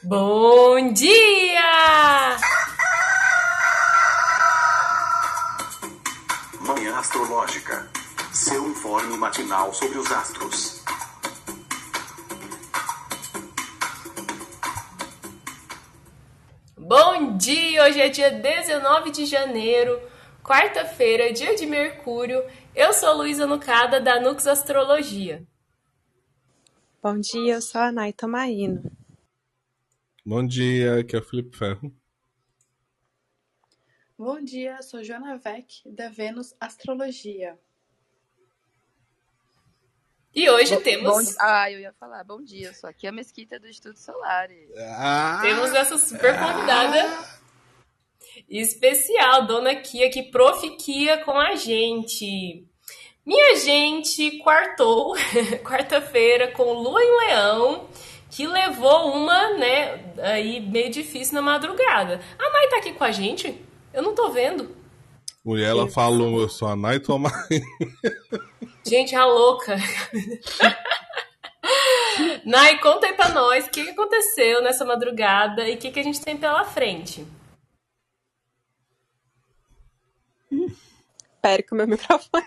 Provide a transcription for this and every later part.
Bom dia! Manhã Astrológica. Seu informe matinal sobre os astros. Bom dia! Hoje é dia 19 de janeiro, quarta-feira, dia de Mercúrio. Eu sou Luísa Nucada, da Nux Astrologia. Bom dia, eu sou a Nay Tomaino. Bom dia, aqui é o Felipe Ferro. Bom dia, sou Joana Vec, da Vênus Astrologia. E hoje Bom- temos, bom- ah, eu ia falar, bom dia, eu sou aqui a Mesquita do Instituto Solar. Ah, temos essa super convidada especial, Dona Kia, que Prof. Kia com a gente. Minha gente, quartou, quarta-feira, com Lua em Leão, que levou uma, né, aí meio difícil na madrugada. A Mai tá aqui com a gente? Eu não tô vendo. mulher, ela falou, eu sou a Nay Tomai. Gente, a louca. Nai, conta aí pra nós o que que aconteceu nessa madrugada e o que, que a gente tem pela frente. Espere que o meu microfone.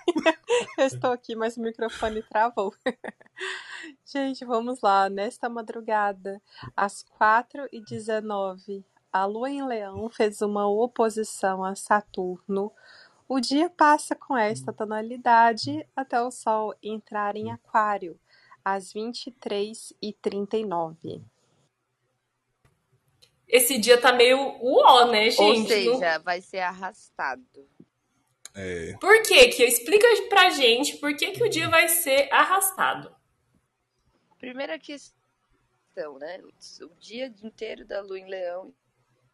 Eu estou aqui, mas o microfone travou. Gente, vamos lá. Nesta madrugada, às 4h19, a Lua em Leão fez uma oposição a Saturno. O dia passa com esta tonalidade até o Sol entrar em Aquário, às 23h39. Esse dia tá meio uó, né, Ou gente? Não- seja, vai ser arrastado. É, Por quê? Que explica pra gente por que, que o dia vai ser arrastado. Primeira questão, né? O dia inteiro da Lua em Leão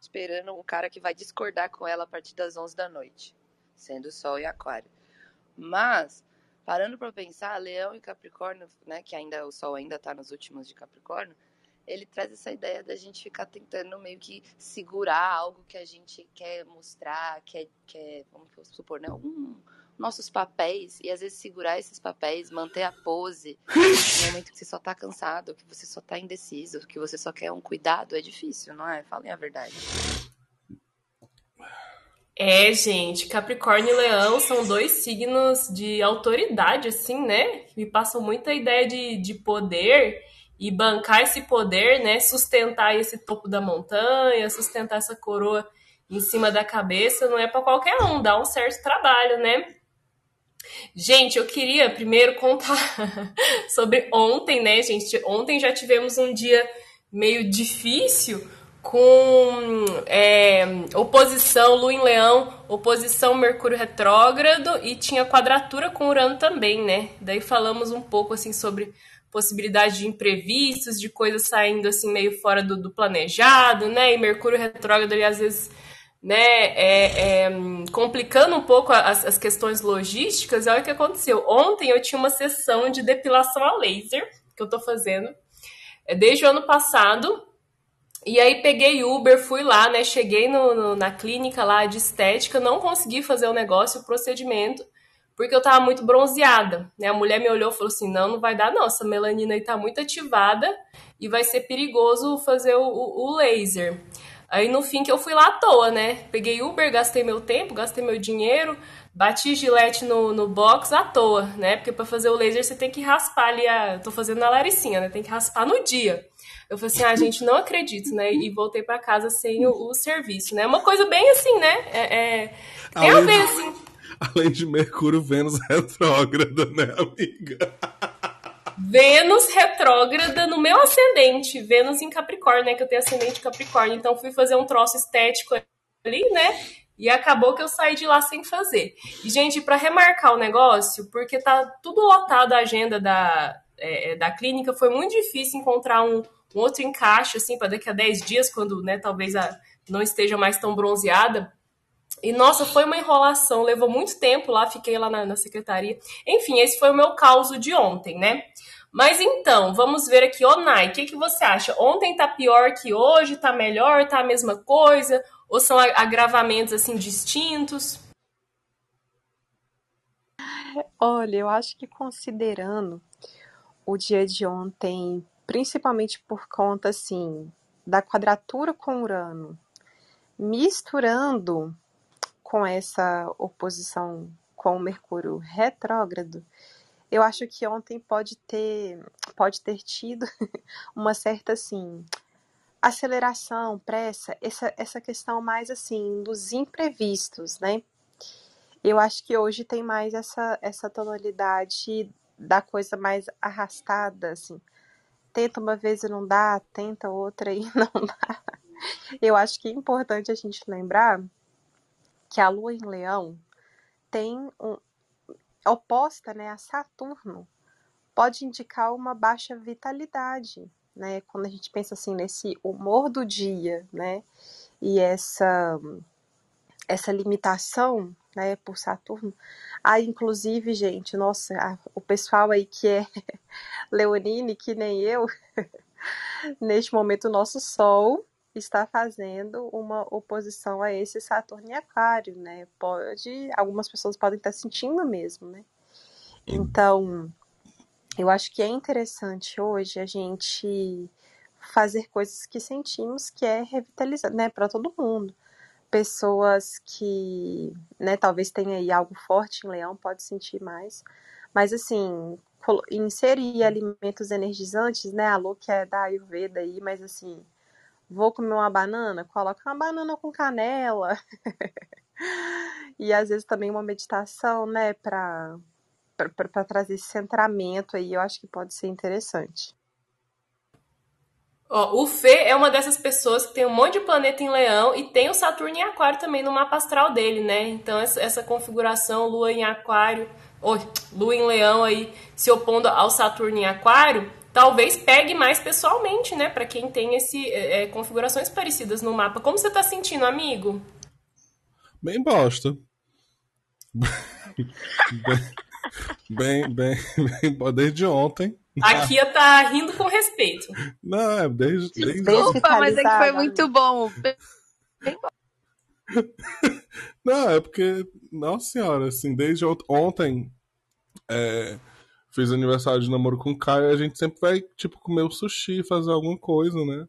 esperando um cara que vai discordar com ela a partir das 11 da noite, sendo Sol e Aquário. Mas, parando para pensar, Leão e Capricórnio, né, que ainda o Sol ainda tá nos últimos de Capricórnio, ele traz essa ideia da gente ficar tentando meio que segurar algo que a gente quer mostrar, quer, quer vamos supor, né, um, nossos papéis, e às vezes segurar esses papéis, manter a pose, no momento que você só tá cansado, que você só tá indeciso, que você só quer um cuidado, é difícil, não é? Falem a verdade. É, gente, Capricórnio e Leão são dois signos de autoridade, assim, né? Me passam muita ideia de, de poder e bancar esse poder, né? Sustentar esse topo da montanha, sustentar essa coroa em cima da cabeça, não é pra qualquer um, dá um certo trabalho, né? Gente, eu queria primeiro contar sobre ontem, né, gente? Ontem já tivemos um dia meio difícil com é, oposição Lua em Leão, oposição Mercúrio retrógrado e tinha quadratura com Urano também, né? Daí falamos um pouco assim sobre possibilidade de imprevistos, de coisas saindo assim meio fora do, do planejado, né? E Mercúrio retrógrado ali às vezes né, é, é, complicando um pouco as, as questões logísticas, olha o que aconteceu. Ontem eu tinha uma sessão de depilação a laser que eu tô fazendo é, desde o ano passado. E aí peguei Uber, fui lá, né? Cheguei no, no- na clínica lá de estética, não consegui fazer o negócio, o procedimento, porque eu tava muito bronzeada, né? A mulher me olhou e falou assim: não, não vai dar, não. Essa melanina aí tá muito ativada e vai ser perigoso fazer o, o- o laser. Aí no fim que eu fui lá à toa, né? Peguei Uber, gastei meu tempo, gastei meu dinheiro, bati gilete no, no box à toa, né? Porque pra fazer o laser você tem que raspar ali a. Tô fazendo na Laricinha, né? Tem que raspar no dia. Eu falei assim, ah, gente, não acredito, né? E voltei pra casa sem o, o serviço, né? Uma coisa bem assim, né? É, é- Tem a Além ver, assim. além de Mercúrio, Vênus retrógrada, né, amiga? Vênus retrógrada no meu ascendente, Vênus em Capricórnio, né? Que eu tenho ascendente Capricórnio, então fui fazer um troço estético ali, né? E acabou que eu saí de lá sem fazer. E, gente, para remarcar o negócio, porque tá tudo lotado a agenda da, é, da clínica, foi muito difícil encontrar um, um outro encaixe, assim, para daqui a 10 dias, quando, né, talvez a, não esteja mais tão bronzeada. E, nossa, foi uma enrolação, levou muito tempo lá, fiquei lá na, na secretaria. Enfim, esse foi o meu caos de ontem, né? Mas então, vamos ver aqui, ô Nai, o que, que você acha? Ontem tá pior que hoje? Tá melhor? Tá a mesma coisa? Ou são agravamentos, assim, distintos? Olha, eu acho que considerando o dia de ontem, principalmente por conta, assim, da quadratura com Urano, misturando com essa oposição com o Mercúrio retrógrado, eu acho que ontem pode ter, pode ter tido uma certa assim aceleração, pressa, essa, essa questão mais assim dos imprevistos, né? Eu acho que hoje tem mais essa, essa tonalidade da coisa mais arrastada, assim. Tenta uma vez e não dá, tenta outra e não dá. Eu acho que é importante a gente lembrar que a Lua em Leão tem um, oposta né, a Saturno, pode indicar uma baixa vitalidade, né? Quando a gente pensa assim nesse humor do dia, né? E essa essa limitação, né, por Saturno. Aí, inclusive, gente, nossa, o pessoal aí que é leonine, que nem eu, neste momento o nosso Sol está fazendo uma oposição a esse Saturno em Aquário, né? Pode, algumas pessoas podem estar sentindo mesmo, né? Então, eu acho que é interessante hoje a gente fazer coisas que sentimos que é revitalizar, né, para todo mundo. Pessoas que, né, talvez tenha aí algo forte em leão, pode sentir mais. Mas assim, inserir alimentos energizantes, né, a Lu que é da Ayurveda aí, mas assim, Vou comer uma banana? Coloca uma banana com canela. e às vezes também uma meditação, né, para para trazer esse centramento aí, eu acho que pode ser interessante. Ó, o Fê é uma dessas pessoas que tem um monte de planeta em Leão e tem o Saturno em Aquário também no mapa astral dele, né? Então essa, essa configuração Lua em Aquário, ou Lua em Leão aí se opondo ao Saturno em Aquário, talvez pegue mais pessoalmente, né? Para quem tem esse é, é, configurações parecidas no mapa. Como você tá sentindo, amigo? Bem bosta. bem, bem, bem, desde ontem. A Kia tá rindo com respeito. Não, é desde. desde... Desculpa, mas é que foi muito bom. Bem bom. Não, é porque, nossa senhora, assim, desde ontem. É, fiz aniversário de namoro com o Caio, a gente sempre vai, tipo, comer o sushi, fazer alguma coisa, né?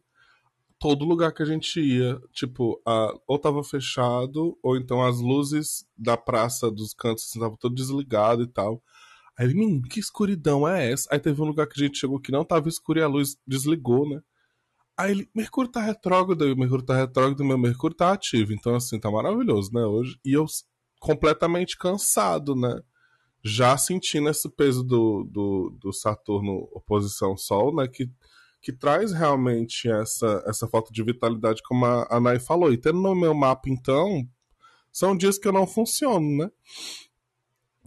Todo lugar que a gente ia, tipo, a, ou tava fechado, ou então as luzes da praça dos cantos assim, todo desligado e tal. Aí menino, que escuridão é essa? Aí teve um lugar que a gente chegou que não tava escuro e a luz desligou, né? Aí ele, Mercúrio tá retrógrado, o Mercúrio tá retrógrado meu Mercúrio tá ativo. Então, assim, tá maravilhoso, né, hoje. E eu completamente cansado, né? Já sentindo esse peso do, do, do Saturno oposição Sol, né? Que, que traz realmente essa, essa falta de vitalidade, como a, a falou. E tendo no meu mapa, então, são dias que eu não funciono, né?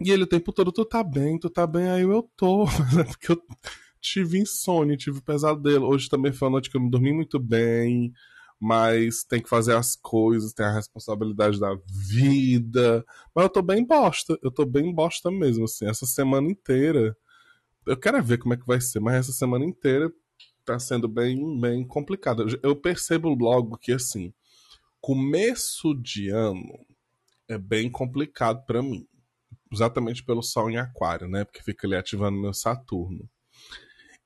E ele o tempo todo, tu tá bem, tu tá bem, aí eu tô, né? Porque eu tive insônia, tive pesadelo. Hoje também foi uma noite que eu não dormi muito bem mas tem que fazer as coisas, tem a responsabilidade da vida. Mas eu tô bem bosta, eu tô bem bosta mesmo, assim. Essa semana inteira, eu quero ver como é que vai ser, mas essa semana inteira tá sendo bem, bem complicada. Eu percebo logo que, assim, começo de ano é bem complicado para mim. Exatamente pelo Sol em Aquário, né? Porque fica ali ativando meu Saturno.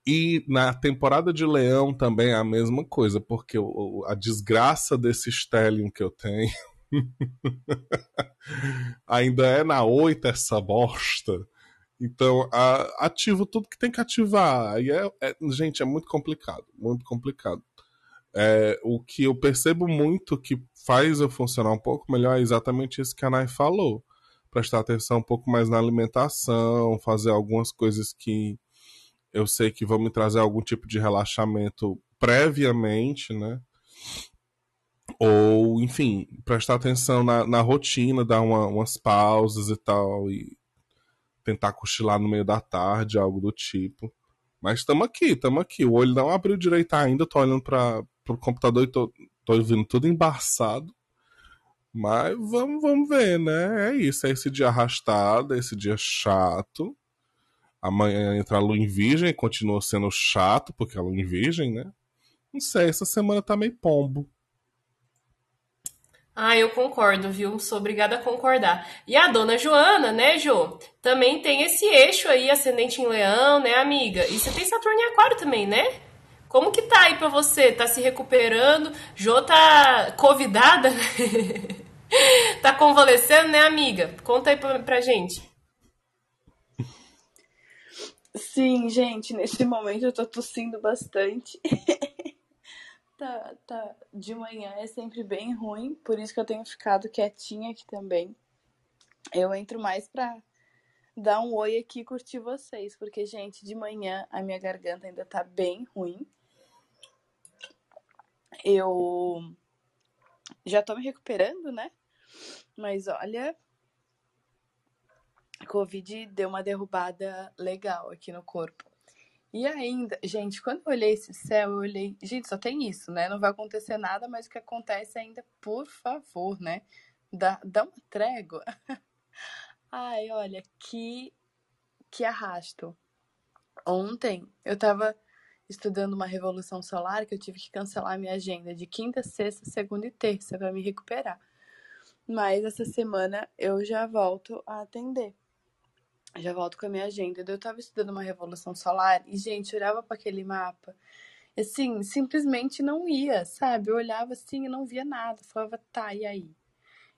E na temporada de Leão também é a mesma coisa, porque o, a desgraça desse Stellium que eu tenho ainda é na oita essa bosta. Então, a, ativo tudo que tem que ativar. E é, é, gente, é muito complicado, muito complicado. É, o que eu percebo muito que faz eu funcionar um pouco melhor é exatamente isso que a Nai falou. Prestar atenção um pouco mais na alimentação, fazer algumas coisas que eu sei que vão me trazer algum tipo de relaxamento previamente, né? Ou, enfim, prestar atenção na, na rotina, dar uma, umas pausas e tal, e tentar cochilar no meio da tarde, algo do tipo. Mas estamos aqui, estamos aqui. O olho não abriu direito ainda, tô olhando para o computador e tô, tô vendo tudo embaçado. Mas vamos, vamos ver, né? É isso, é esse dia arrastado, é esse dia chato. Amanhã entra a lua em virgem, continua sendo chato, porque a lua em virgem, né? Não sei, essa semana tá meio pombo. Ah, eu concordo, viu? Sou obrigada a concordar. E a dona Joana, né, Jo? Também tem esse eixo aí, ascendente em leão, né, amiga? E você tem Saturno em aquário também, né? Como que tá aí pra você? Tá se recuperando? Jô tá convidada? tá convalescendo, né, amiga? Conta aí pra, pra gente. Sim, gente, nesse momento eu tô tossindo bastante. tá, tá. De manhã é sempre bem ruim, por isso que eu tenho ficado quietinha aqui também. Eu entro mais pra dar um oi aqui e curtir vocês, porque, gente, de manhã a minha garganta ainda tá bem ruim. Eu já tô me recuperando, né? Mas olha, Covid deu uma derrubada legal aqui no corpo. E ainda, gente, quando eu olhei esse céu, eu olhei, gente, só tem isso, né? Não vai acontecer nada, mas o que acontece ainda, por favor, né? Dá, dá uma trégua. Ai, olha, que, que arrasto. Ontem eu tava estudando uma revolução solar que eu tive que cancelar minha agenda de quinta, sexta, segunda e terça para me recuperar. Mas essa semana eu já volto a atender. Já volto com a minha agenda. Eu tava estudando uma revolução solar e, gente, eu olhava para aquele mapa. Assim, simplesmente não ia, sabe? Eu olhava assim e não via nada. Falava, tá, e aí?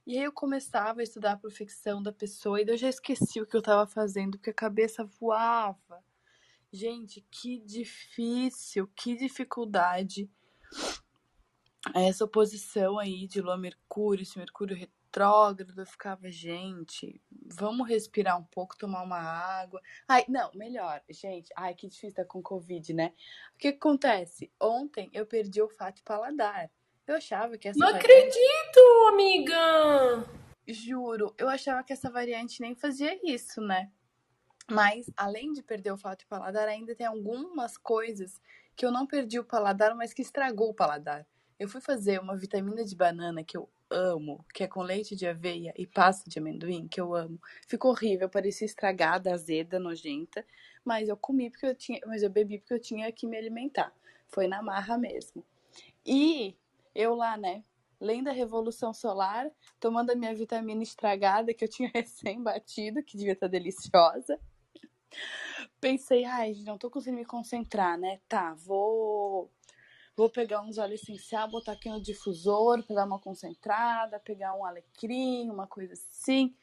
E aí eu começava a estudar a profissão da pessoa e eu já esqueci o que eu tava fazendo, porque a cabeça voava. Gente, que difícil, que dificuldade essa oposição aí de Lua Mercúrio, esse Mercúrio retrógrado, eu ficava, gente, vamos respirar um pouco, tomar uma água. Ai, não, melhor, gente. Ai, que difícil estar com Covid, né? O que, que acontece? Ontem eu perdi o olfato e paladar. Eu achava que essa. Não variante... acredito, amiga! Juro, eu achava que essa variante nem fazia isso, né? Mas, além de perder o olfato e paladar, ainda tem algumas coisas que eu não perdi o paladar, mas que estragou o paladar. Eu fui fazer uma vitamina de banana que eu amo, que é com leite de aveia e pasta de amendoim, que eu amo. Ficou horrível, parecia estragada, azeda, nojenta, mas eu comi porque eu tinha, mas eu bebi porque eu tinha que me alimentar. Foi na marra mesmo. E eu lá, né, lendo a Revolução Solar, tomando a minha vitamina estragada que eu tinha recém batido, que devia estar deliciosa. Pensei, ai, não tô conseguindo me concentrar, né? Tá, vou vou pegar uns óleo essencial, botar aqui no difusor para dar uma concentrada, pegar um alecrim, uma coisa assim.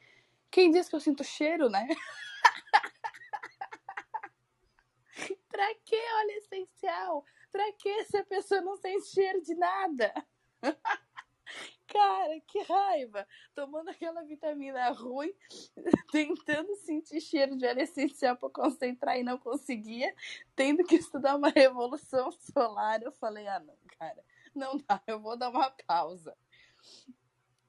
Quem diz que eu sinto cheiro, né? pra que óleo essencial? Pra que se a pessoa não sente cheiro de nada? Cara, que raiva! Tomando aquela vitamina ruim, tentando sentir cheiro de óleo essencial para concentrar e não conseguia, tendo que estudar uma revolução solar. Eu falei: ah, não, cara, não dá, eu vou dar uma pausa.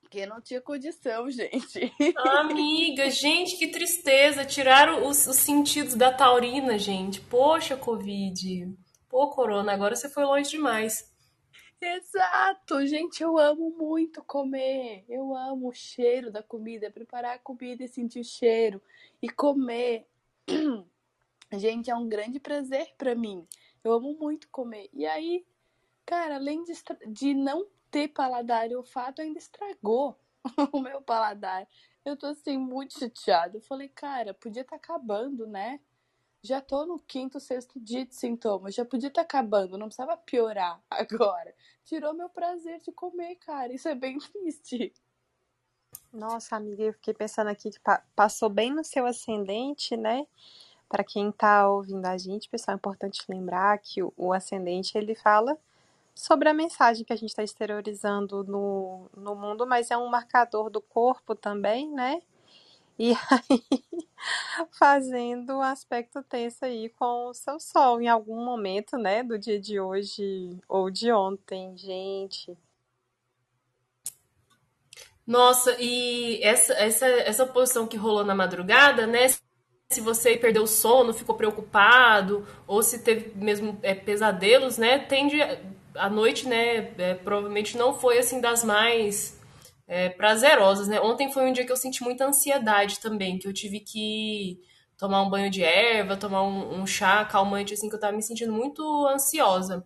Porque não tinha condição, gente. Amiga, gente, que tristeza. Tiraram os, os sentidos da taurina, gente. Poxa, Covid. Pô, Corona, agora você foi longe demais. Exato, gente, eu amo muito comer. Eu amo o cheiro da comida, preparar a comida e sentir o cheiro e comer. Gente, é um grande prazer para mim. Eu amo muito comer. E aí, cara, além de, de não ter paladar e olfato, ainda estragou o meu paladar. Eu tô assim muito chateada. Eu falei, cara, podia estar tá acabando, né? Já tô no quinto, sexto dia de sintomas. Já podia estar tá acabando, não precisava piorar agora. Tirou meu prazer de comer, cara. Isso é bem triste. Nossa, amiga, eu fiquei pensando aqui que passou bem no seu ascendente, né? Para quem tá ouvindo a gente, pessoal, é importante lembrar que o ascendente ele fala sobre a mensagem que a gente está exteriorizando no, no mundo, mas é um marcador do corpo também, né? E aí, fazendo um aspecto tenso aí com o seu sol em algum momento, né, do dia de hoje ou de ontem, gente. Nossa, e essa, essa, essa posição que rolou na madrugada, né? Se você perdeu o sono, ficou preocupado, ou se teve mesmo é, pesadelos, né? Tende. A noite, né? É, provavelmente não foi assim das mais é, prazerosas, né? Ontem foi um dia que eu senti muita ansiedade também, que eu tive que tomar um banho de erva, tomar um, um chá calmante, assim, que eu tava me sentindo muito ansiosa.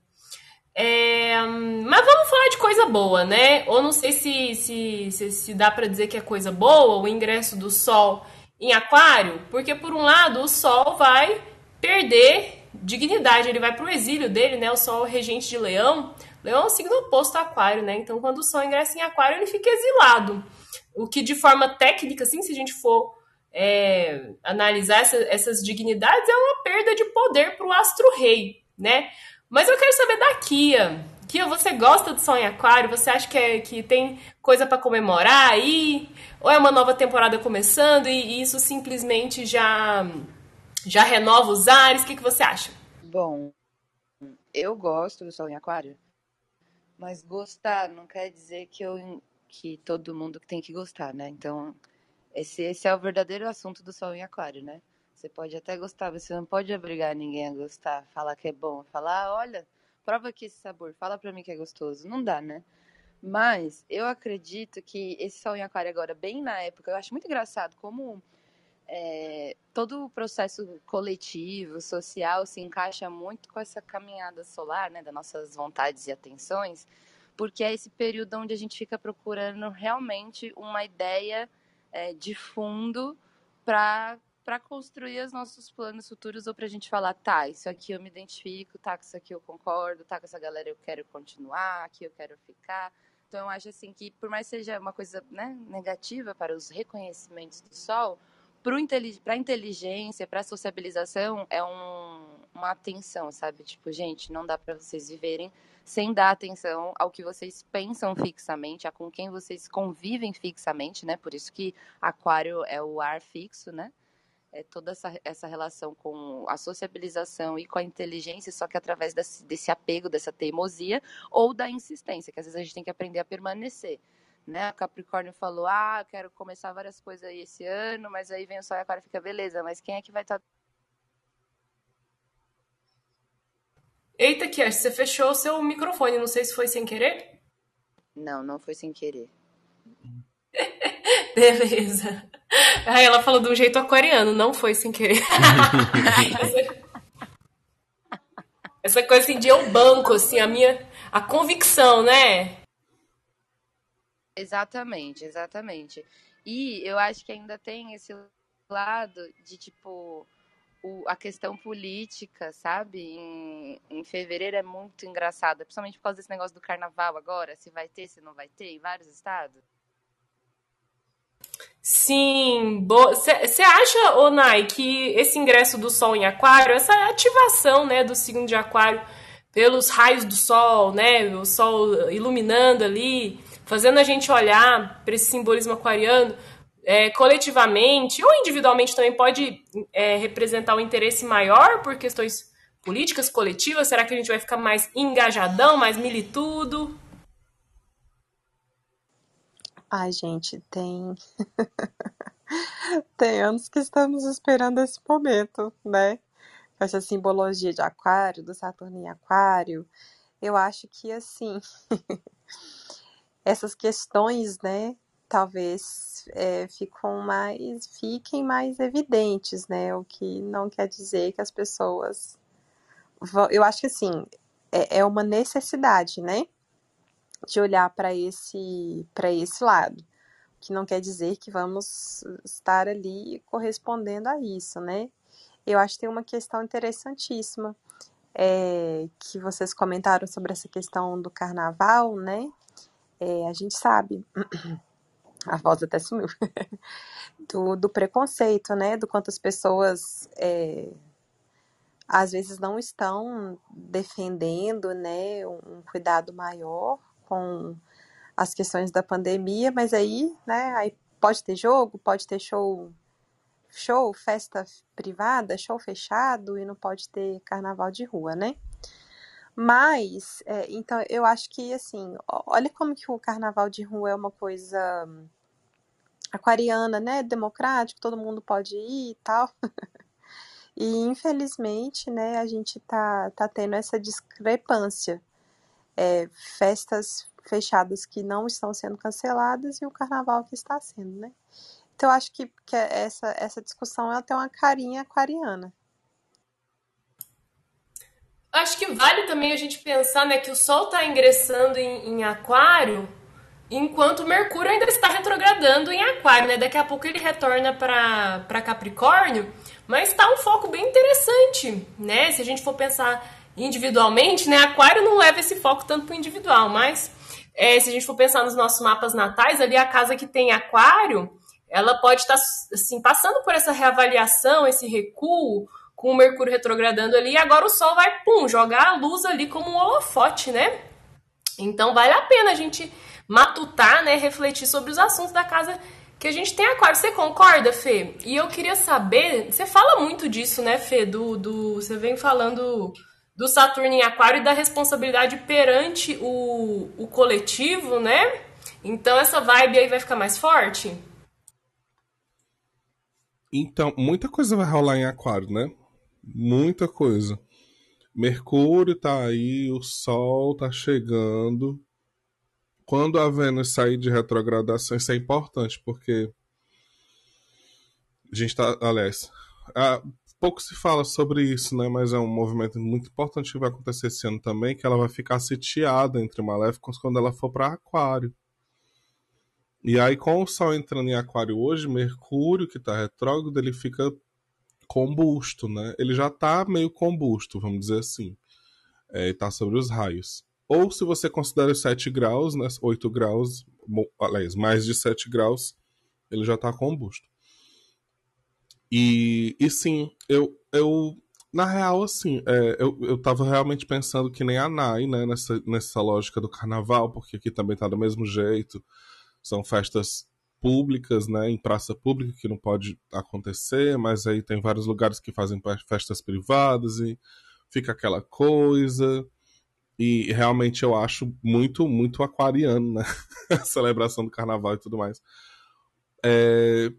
É, mas vamos falar de coisa boa, né? Ou não sei se, se, se, se dá para dizer que é coisa boa o ingresso do Sol em Aquário, porque por um lado o Sol vai perder dignidade, ele vai para o exílio dele, né? O Sol regente de Leão. Leão é um signo oposto a Aquário, né? Então, quando o Sol ingressa em Aquário, ele fica exilado. O que, de forma técnica, assim, se a gente for é, analisar essa, essas dignidades, é uma perda de poder para o astro-rei, né? Mas eu quero saber da Kia. Kia, você gosta do Sol em Aquário? Você acha que, é, que tem coisa para comemorar aí? Ou é uma nova temporada começando e, e isso simplesmente já já renova os ares? O que, que você acha? Bom, eu gosto do Sol em Aquário, mas gostar não quer dizer que, eu, que todo mundo tem que gostar, né? Então, esse, esse é o verdadeiro assunto do Sol em Aquário, né? Você pode até gostar, você não pode obrigar ninguém a gostar, falar que é bom, falar, ah, olha, prova aqui esse sabor, fala pra mim que é gostoso. Não dá, né? Mas eu acredito que esse Sol em Aquário agora, bem na época, eu acho muito engraçado como é, todo o processo coletivo, social, se encaixa muito com essa caminhada solar, né, das nossas vontades e atenções, porque é esse período onde a gente fica procurando realmente uma ideia é, de fundo para para construir os nossos planos futuros ou para a gente falar, tá, isso aqui eu me identifico, tá, com isso aqui eu concordo, tá, com essa galera eu quero continuar, aqui eu quero ficar. Então eu acho assim que por mais seja uma coisa né, negativa para os reconhecimentos do sol, para a inteligência, para a sociabilização, é um, uma atenção, sabe? Tipo, gente, não dá para vocês viverem sem dar atenção ao que vocês pensam fixamente, a com quem vocês convivem fixamente, né? Por isso que aquário é o ar fixo, né? É toda essa, essa relação com a sociabilização e com a inteligência, só que através desse, desse apego, dessa teimosia ou da insistência, que às vezes a gente tem que aprender a permanecer né? A Capricórnio falou: "Ah, quero começar várias coisas aí esse ano", mas aí vem o Sol e Aquário fica beleza, mas quem é que vai estar tá... Eita, Kier, você fechou o seu microfone, não sei se foi sem querer? Não, não foi sem querer. Beleza. Aí ela falou de um jeito aquariano, não foi sem querer. essa, coisa assim de eu banco, assim, a minha a convicção, né? Exatamente, exatamente. E eu acho que ainda tem esse lado de tipo o, a questão política, sabe? Em, em fevereiro é muito engraçada, principalmente por causa desse negócio do carnaval agora, se vai ter, se não vai ter, em vários estados. Sim, você acha, Onai, que esse ingresso do Sol em Aquário, essa ativação, né, do signo de Aquário pelos raios do Sol, né, o Sol iluminando ali, fazendo a gente olhar para esse simbolismo aquariano é, coletivamente ou individualmente também pode é, representar um interesse maior por questões políticas coletivas? Será que a gente vai ficar mais engajadão, mais militudo? Ai, gente, tem. tem anos que estamos esperando esse momento, né? Essa simbologia de Aquário, do Saturno em Aquário. Eu acho que, assim. essas questões, né, talvez é, ficam mais, fiquem mais evidentes, né, o que não quer dizer que as pessoas vão, eu acho que assim, é, é uma necessidade, né, de olhar para esse, para esse lado, que não quer dizer que vamos estar ali correspondendo a isso, né, eu acho que tem uma questão interessantíssima, é, que vocês comentaram sobre essa questão do carnaval, né, é, a gente sabe, a voz até sumiu, do, do, preconceito, né? Do quanto as pessoas é, às vezes não estão defendendo, né, um cuidado maior com as questões da pandemia, mas aí, né, aí pode ter jogo, pode ter show, show, festa privada, show fechado e não pode ter carnaval de rua, né? Mas, é, então, eu acho que, assim, olha como que o carnaval de rua é uma coisa aquariana, né? Democrático, todo mundo pode ir e tal. e, infelizmente, né, a gente tá, tá tendo essa discrepância. É, festas fechadas que não estão sendo canceladas e o carnaval que está sendo, né? Então, eu acho que, que essa, essa discussão ela tem uma carinha aquariana. Acho que vale também a gente pensar né, que o Sol está ingressando em, em, Aquário, enquanto o Mercúrio ainda está retrogradando em Aquário. Né? Daqui a pouco ele retorna para Capricórnio, Mas tá um foco bem interessante, né? Se a gente for pensar individualmente, né? Aquário não leva esse foco tanto pro individual, mas é, se a gente for pensar nos nossos mapas natais, ali a casa que tem aquário, ela pode estar tá, assim, passando por essa reavaliação, esse recuo, com o Mercúrio retrogradando ali, e agora o Sol vai, pum, jogar a luz ali como um holofote, né? Então vale a pena a gente matutar, né, refletir sobre os assuntos da casa que a gente tem aquário. Você concorda, Fê? E eu queria saber, você fala muito disso, né, Fê, do, do você vem falando do Saturno em Aquário e da responsabilidade perante o, o coletivo, né? Então essa vibe aí vai ficar mais forte? Então, muita coisa vai rolar em Aquário, né? Muita coisa. Mercúrio tá aí, o Sol tá chegando. Quando a Vênus sair de retrogradação, isso é importante, porque a gente tá, aliás, pouco se fala sobre isso, né? Mas é um movimento muito importante que vai acontecer esse ano também, que ela vai ficar sitiada entre maléficos quando ela for para Aquário. E aí, com o Sol entrando em Aquário hoje, Mercúrio, que está retrógrado, ele fica combusto, né? Ele já está meio combusto, vamos dizer assim. É, está sobre os raios. Ou se você considera os 7 graus, né? 8 graus, aliás, mais de 7 graus, ele já está combusto. E, e sim, eu, eu na real, assim, é, eu, eu tava realmente pensando que nem a Nai, né, nessa, nessa lógica do carnaval, porque aqui também tá do mesmo jeito. São festas públicas, né, em praça pública, que não pode acontecer, mas aí tem vários lugares que fazem festas privadas e fica aquela coisa. E realmente eu acho muito, muito aquariano, né, a celebração do carnaval e tudo mais. É,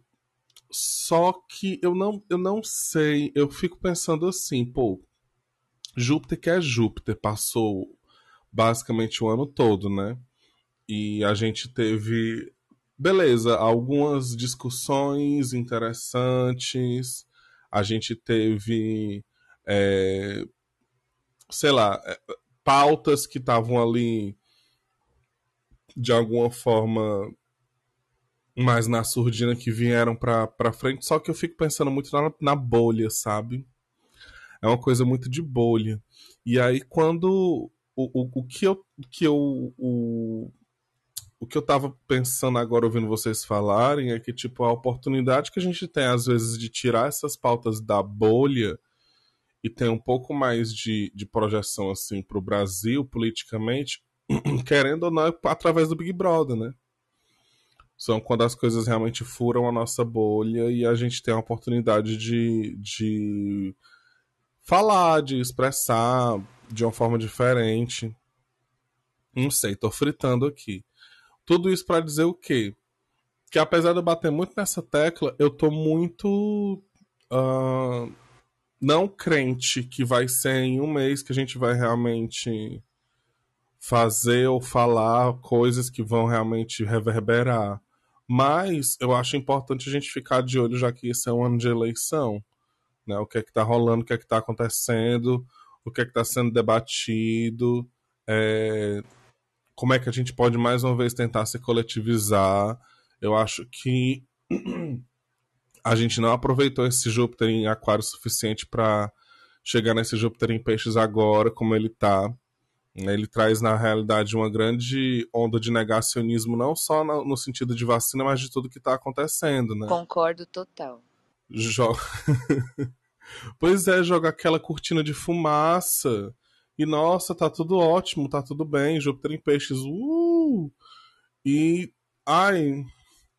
só que eu não, eu não sei, eu fico pensando assim, pô, Júpiter que é Júpiter, passou basicamente o ano todo, né? E a gente teve, beleza, algumas discussões interessantes, a gente teve, é, sei lá, é, pautas que estavam ali de alguma forma mais na surdina que vieram pra, pra frente, só que eu fico pensando muito na, na bolha, sabe? É uma coisa muito de bolha. E aí, quando. O, o, o que eu. Que eu o, o que eu tava pensando agora ouvindo vocês falarem é que, tipo, a oportunidade que a gente tem, às vezes, de tirar essas pautas da bolha e ter um pouco mais de, de projeção, assim, pro Brasil, politicamente, querendo ou não, é através do Big Brother, né? são quando as coisas realmente furam a nossa bolha e a gente tem a oportunidade de, de falar, de expressar de uma forma diferente. Não sei, tô fritando aqui. Tudo isso para dizer o quê? Que apesar de eu bater muito nessa tecla, eu tô muito uh, não crente que vai ser em um mês que a gente vai realmente fazer ou falar coisas que vão realmente reverberar. Mas eu acho importante a gente ficar de olho, já que esse é um ano de eleição. Né? O que é que está rolando, o que é que está acontecendo, o que é que está sendo debatido, é... como é que a gente pode mais uma vez tentar se coletivizar. Eu acho que a gente não aproveitou esse Júpiter em Aquário suficiente para chegar nesse Júpiter em Peixes agora, como ele está ele traz, na realidade, uma grande onda de negacionismo, não só no sentido de vacina, mas de tudo que está acontecendo, né? Concordo total. Joga... pois é, joga aquela cortina de fumaça. E nossa, tá tudo ótimo, tá tudo bem. Júpiter em peixes, uh! E. Ai,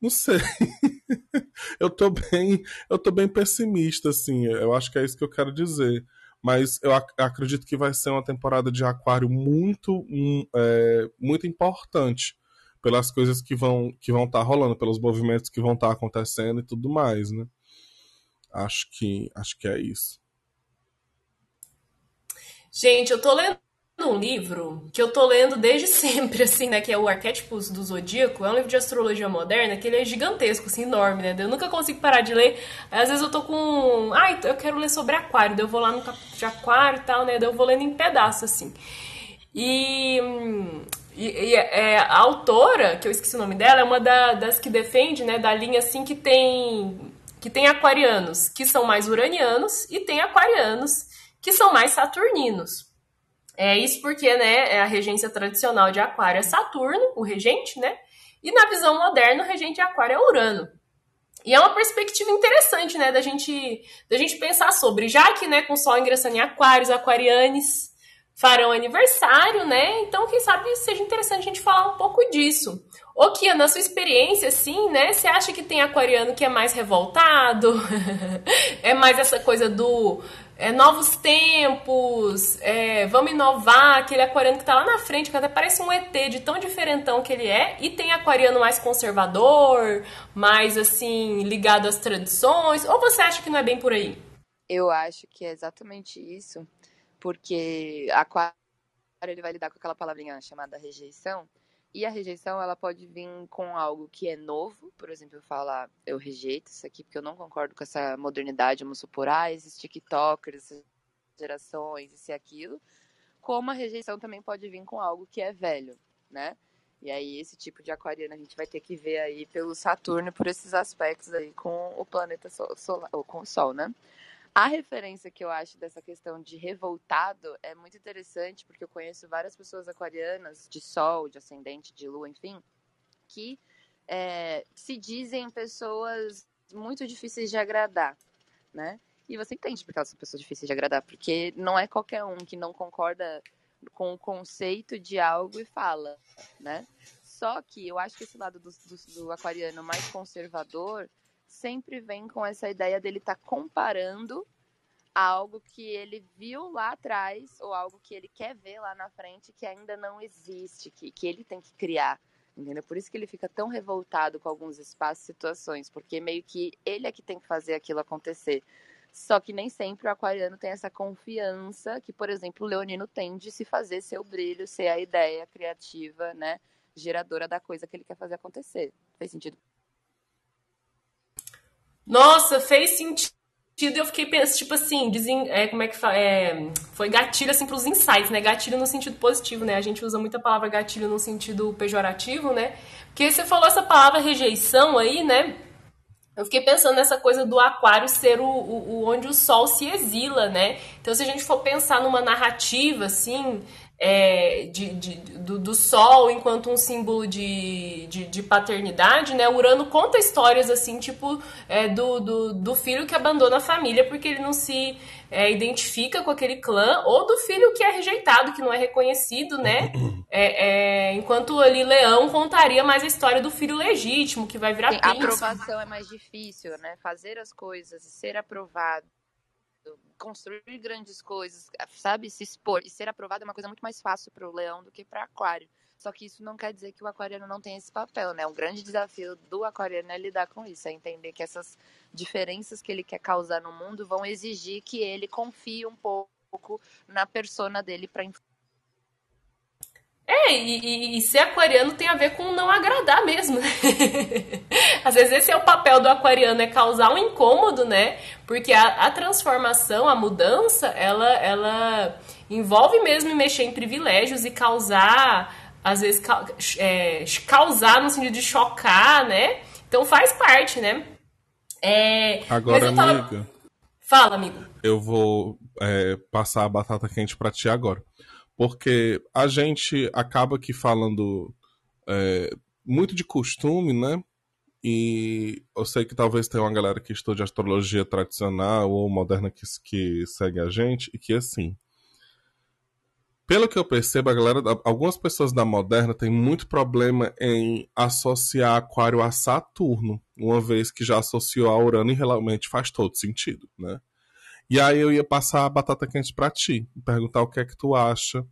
não sei. eu tô bem. Eu tô bem pessimista, assim. Eu acho que é isso que eu quero dizer mas eu ac acredito que vai ser uma temporada de Aquário muito, um, é, muito importante pelas coisas que vão que vão estar tá rolando, pelos movimentos que vão estar tá acontecendo e tudo mais, né? Acho que acho que é isso. Gente, eu tô lendo um livro que eu tô lendo desde sempre, assim, né? Que é o Arquétipos do Zodíaco. É um livro de astrologia moderna que ele é gigantesco, assim, enorme, né? Eu nunca consigo parar de ler. Às vezes eu tô com. Ai, eu quero ler sobre aquário. Daí eu vou lá no capítulo de aquário e tal, né? Daí eu vou lendo em pedaços, assim. E. E, e é, a autora, que eu esqueci o nome dela, é uma da, das que defende, né, da linha assim que tem que tem aquarianos que são mais uranianos e tem aquarianos que são mais saturninos. É isso porque, né, é a regência tradicional de Aquário é Saturno, o regente, né? E na visão moderna, o regente de Aquário é Urano. E é uma perspectiva interessante, né, da gente, da gente pensar sobre, já que, né, com o Sol ingressando em Aquários, Aquarianes farão aniversário, né? Então, quem sabe seja interessante a gente falar um pouco disso. Ô, Kia, na sua experiência, assim, né? Você acha que tem aquariano que é mais revoltado? é mais essa coisa do é, novos tempos, é, vamos inovar, aquele aquariano que tá lá na frente, que até parece um ET de tão diferentão que ele é, e tem aquariano mais conservador, mais assim, ligado às tradições, ou você acha que não é bem por aí? Eu acho que é exatamente isso, porque aquário ele vai lidar com aquela palavrinha chamada rejeição, e a rejeição, ela pode vir com algo que é novo, por exemplo, eu falar, eu rejeito isso aqui porque eu não concordo com essa modernidade, vamos supor, ah, esses tiktokers, essas gerações, isso e aquilo, como a rejeição também pode vir com algo que é velho, né? E aí esse tipo de aquariano a gente vai ter que ver aí pelo Saturno, por esses aspectos aí com o planeta solar, ou com o Sol, né? A referência que eu acho dessa questão de revoltado é muito interessante, porque eu conheço várias pessoas aquarianas, de sol, de ascendente, de lua, enfim, que é, se dizem pessoas muito difíceis de agradar, né? E você entende porque elas são pessoas difíceis de agradar, porque não é qualquer um que não concorda com o conceito de algo e fala, né? Só que eu acho que esse lado do, do, do aquariano mais conservador sempre vem com essa ideia dele estar tá comparando algo que ele viu lá atrás ou algo que ele quer ver lá na frente que ainda não existe, que, que ele tem que criar. Entendeu? Por isso que ele fica tão revoltado com alguns espaços e situações, porque meio que ele é que tem que fazer aquilo acontecer. Só que nem sempre o aquariano tem essa confiança que, por exemplo, o leonino tem de se fazer seu brilho, ser a ideia criativa, né, geradora da coisa que ele quer fazer acontecer. Fez sentido nossa, fez sentido. Eu fiquei pensando, tipo assim, dizem, é, como é que fala? É, foi gatilho, assim, pros insights, né? Gatilho no sentido positivo, né? A gente usa muito a palavra gatilho no sentido pejorativo, né? Porque você falou essa palavra rejeição aí, né? Eu fiquei pensando nessa coisa do aquário ser o, o, o onde o sol se exila, né? Então, se a gente for pensar numa narrativa, assim, é, de, de, do, do, Sol enquanto um símbolo de, de, de, paternidade, né? Urano conta histórias assim, tipo, é, do, do, do, filho que abandona a família porque ele não se é, identifica com aquele clã, ou do filho que é rejeitado, que não é reconhecido, né? É, é, enquanto ali Leão contaria mais a história do filho legítimo, que vai virar Sim, príncipe. A aprovação é mais difícil, né? Fazer as coisas e ser aprovado construir grandes coisas, sabe? Se expor e ser aprovado é uma coisa muito mais fácil para o leão do que para aquário. Só que isso não quer dizer que o aquariano não tem esse papel, né? Um grande desafio do aquariano é lidar com isso, é entender que essas diferenças que ele quer causar no mundo vão exigir que ele confie um pouco na persona dele para é, e, e, e, ser aquariano tem a ver com não agradar mesmo. Às vezes esse é o papel do aquariano, é causar um incômodo, né? Porque a, a transformação, a mudança, ela, ela envolve mesmo mexer em privilégios e causar, às vezes, é, causar no sentido de chocar, né? Então faz parte, né? É, Agora, tava... amiga. Fala, amigo. Eu vou é, passar a batata quente para ti agora porque a gente acaba aqui falando é, muito de costume, né? E eu sei que talvez tenha uma galera que estude astrologia tradicional ou moderna que, que segue a gente, e que assim. Pelo que eu percebo, a galera, algumas pessoas da moderna têm muito problema em associar Aquário a Saturno, uma vez que já associou a Urano e realmente faz todo sentido, né? E aí eu ia passar a batata quente para ti, perguntar o que é que tu acha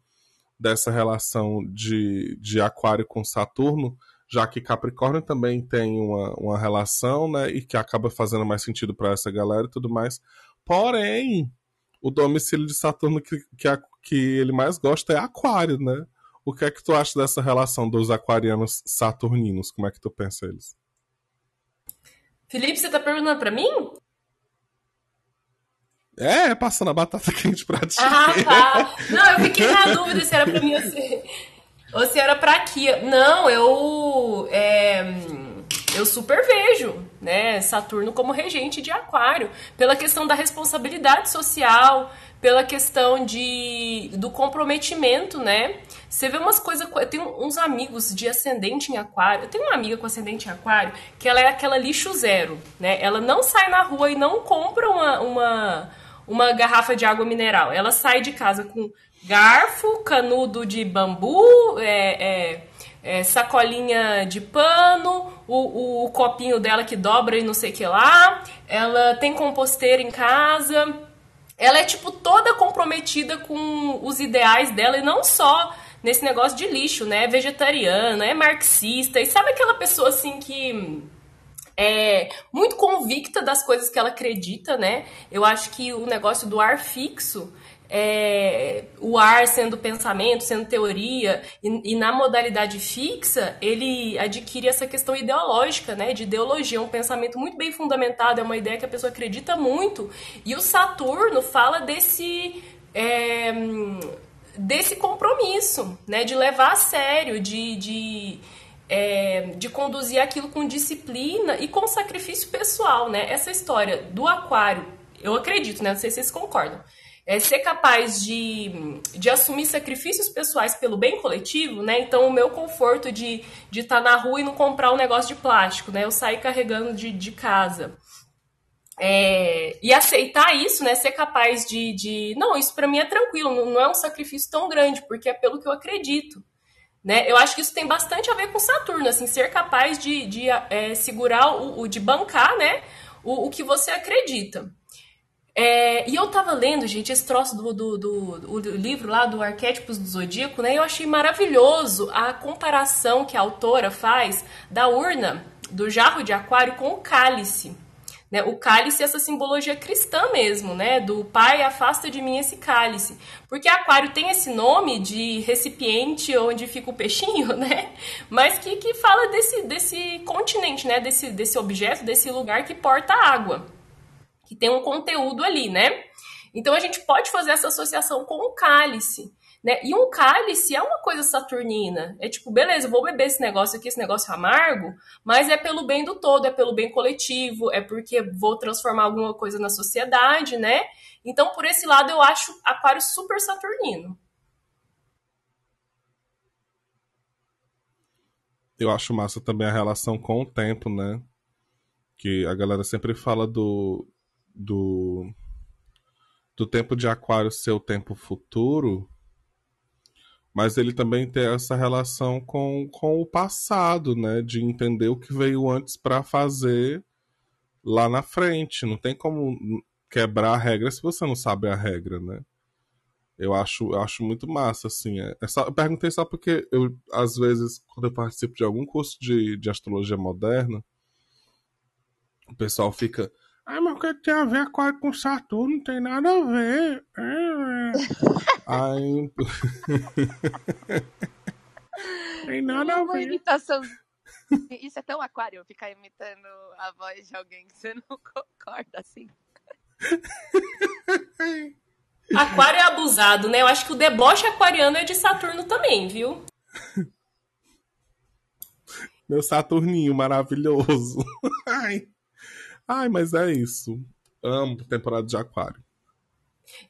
dessa relação de, de Aquário com Saturno, já que Capricórnio também tem uma, uma relação, né, e que acaba fazendo mais sentido para essa galera e tudo mais. Porém, o domicílio de Saturno que, que, a, que ele mais gosta é Aquário, né? O que é que tu acha dessa relação dos aquarianos saturninos? Como é que tu pensa eles? Felipe, você tá perguntando para mim? É, passando a batata quente pra ti. Ah, tá. Não, eu fiquei na dúvida se era pra mim ou se, ou se era pra aqui. Não, eu. É, eu super vejo, né, Saturno como regente de Aquário, pela questão da responsabilidade social, pela questão de do comprometimento, né? Você vê umas coisas, eu tenho uns amigos de ascendente em Aquário. Eu tenho uma amiga com ascendente em Aquário que ela é aquela lixo zero, né? Ela não sai na rua e não compra uma, uma uma garrafa de água mineral. Ela sai de casa com garfo, canudo de bambu, é, é, é, sacolinha de pano, o, o, o, copinho dela que dobra e não sei o que lá. Ela tem composteira em casa. Ela é, tipo, toda comprometida com os ideais dela e não só nesse negócio de lixo, né? É vegetariana, é marxista. E sabe aquela pessoa, assim, que é muito convicta das coisas que ela acredita, né? Eu acho que o negócio do ar fixo é, o ar sendo pensamento, sendo teoria, e, e, na modalidade fixa, ele adquire essa questão ideológica, né? De ideologia, um pensamento muito bem fundamentado, é uma ideia que a pessoa acredita muito. E o Saturno fala desse. É, desse compromisso, né? De levar a sério, de, de é, de conduzir aquilo com disciplina e com sacrifício pessoal, né? Essa história do aquário, eu acredito, né? Não sei se vocês concordam. É ser capaz de, de assumir sacrifícios pessoais pelo bem coletivo, né? Então, o meu conforto de estar tá na rua e não comprar um negócio de plástico, né? Eu sair carregando de, de casa. É, e aceitar isso, né? Ser capaz de, de não, isso para mim é tranquilo, não, não é um sacrifício tão grande, porque é pelo que eu acredito. Né? Eu acho que isso tem bastante a ver com Saturno, assim, ser capaz de, de é, segurar o, o, de bancar, né, o, o que você acredita. É, e eu tava lendo, gente, esse troço do, do, do, do, livro lá do Arquétipos do Zodíaco, né? Eu achei maravilhoso a comparação que a autora faz da urna do jarro de aquário com o cálice. Né? O cálice é essa simbologia cristã mesmo, né? Do Pai afasta de mim esse cálice. Porque aquário tem esse nome de recipiente onde fica o peixinho, né? Mas que, que fala desse, desse continente, né? Desse, desse objeto, desse lugar que porta água. Que tem um conteúdo ali, né? Então a gente pode fazer essa associação com o cálice. Né? E um cálice é uma coisa saturnina. É tipo, beleza, vou beber esse negócio aqui, esse negócio amargo, mas é pelo bem do todo, é pelo bem coletivo, é porque vou transformar alguma coisa na sociedade, né? Então, por esse lado, eu acho Aquário super saturnino. Eu acho massa também a relação com o tempo, né? Que a galera sempre fala do. do do tempo de aquário ser o tempo futuro, mas ele também tem essa relação com, com o passado, né? De entender o que veio antes para fazer lá na frente. Não tem como quebrar a regra se você não sabe a regra, né? Eu acho, eu acho muito massa, assim. É, é só, eu perguntei só porque eu, às vezes, quando eu participo de algum curso de, de astrologia moderna, o pessoal fica ah, mas o que tem a ver com Saturno? Não tem nada a ver. É. Aí... tem nada a ver. Imitação. Isso é tão aquário, ficar imitando a voz de alguém que você não concorda, assim. Aquário é abusado, né? Eu acho que o deboche aquariano é de Saturno também, viu? Meu Saturninho maravilhoso. Ai. Ai, mas é isso. Amo temporada de Aquário.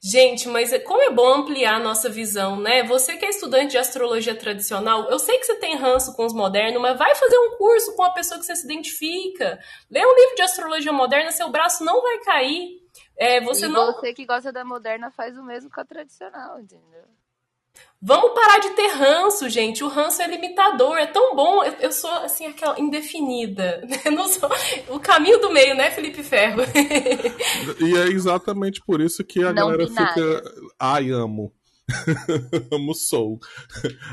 Gente, mas é, como é bom ampliar a nossa visão, né? Você que é estudante de astrologia tradicional, eu sei que você tem ranço com os modernos, mas vai fazer um curso com a pessoa que você se identifica. Lê um livro de astrologia moderna, seu braço não vai cair. É, você e não... você que gosta da moderna faz o mesmo com a tradicional, entendeu? Vamos parar de ter ranço, gente. O ranço é limitador, é tão bom. Eu, eu sou, assim, aquela indefinida. Eu não sou o caminho do meio, né, Felipe Ferro? e é exatamente por isso que a não galera binário. fica. Ai, amo. amo sou.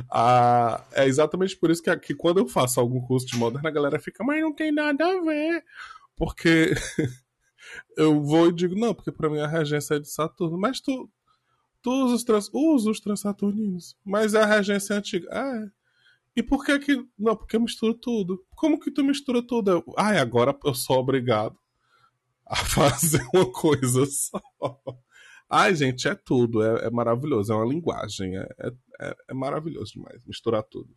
Ah, é exatamente por isso que, que quando eu faço algum curso de moderna, a galera fica, mas não tem nada a ver. Porque eu vou e digo, não, porque pra mim a regência é de Saturno. Mas tu, Tu usa os, trans, usa os transaturninos. Mas é a regência antiga. É. E por que que. Não, porque eu misturo tudo. Como que tu mistura tudo? Eu, agora eu sou obrigado a fazer uma coisa só. Ai, gente, é tudo. É, é maravilhoso. É uma linguagem. É, é, é, maravilhoso demais. Misturar tudo.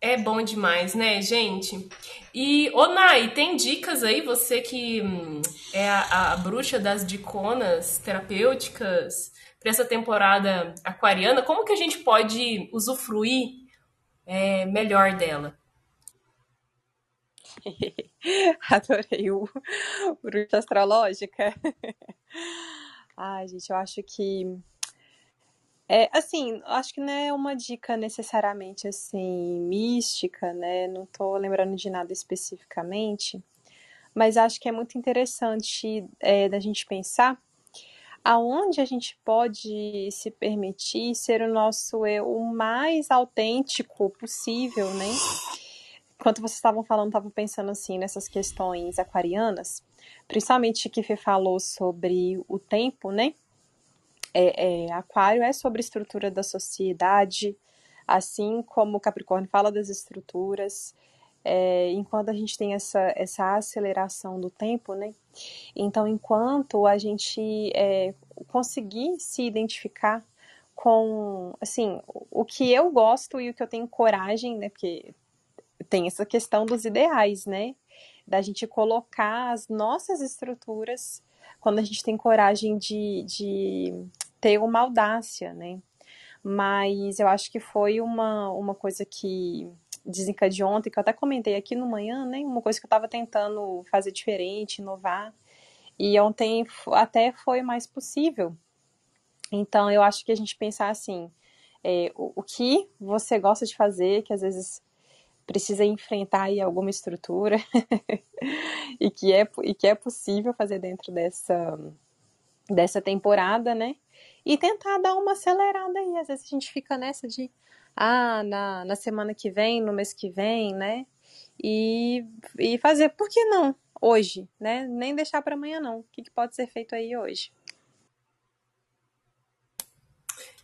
É, bom demais, né, gente? E, ô Nai, tem dicas aí? Você que hum, é a, a bruxa das diconas terapêuticas para essa temporada aquariana, como que a gente pode usufruir é, melhor dela? Adorei o bruxa astrológica. Ai, gente, eu acho que é, assim, acho que não é uma dica necessariamente assim mística, né? Não tô lembrando de nada especificamente, mas acho que é muito interessante é, da gente pensar aonde a gente pode se permitir ser o nosso eu o mais autêntico possível, né? Enquanto vocês estavam falando, estava pensando assim nessas questões aquarianas, principalmente que Fê falou sobre o tempo, né? É, é, Aquário é sobre estrutura da sociedade, assim como Capricórnio fala das estruturas. É, enquanto a gente tem essa, essa aceleração do tempo, né? Então, enquanto a gente é, conseguir se identificar com, assim, o que eu gosto e o que eu tenho coragem, né? Porque tem essa questão dos ideais, né? Da gente colocar as nossas estruturas quando a gente tem coragem de, de ter uma audácia, né? Mas eu acho que foi uma, uma coisa que desencadeou ontem, que eu até comentei aqui no manhã, né? Uma coisa que eu estava tentando fazer diferente, inovar. E ontem até foi mais possível. Então eu acho que a gente pensar assim, é, o, o, que você gosta de fazer, que às vezes precisa enfrentar aí alguma estrutura e, que é, e que é possível fazer dentro dessa, dessa temporada, né? e tentar dar uma acelerada aí. Às vezes a gente fica nessa de, ah, na, na semana que vem, no mês que vem, né? E, e fazer, por que não? Hoje, né? Nem deixar para amanhã, não. O que, que pode ser feito aí hoje?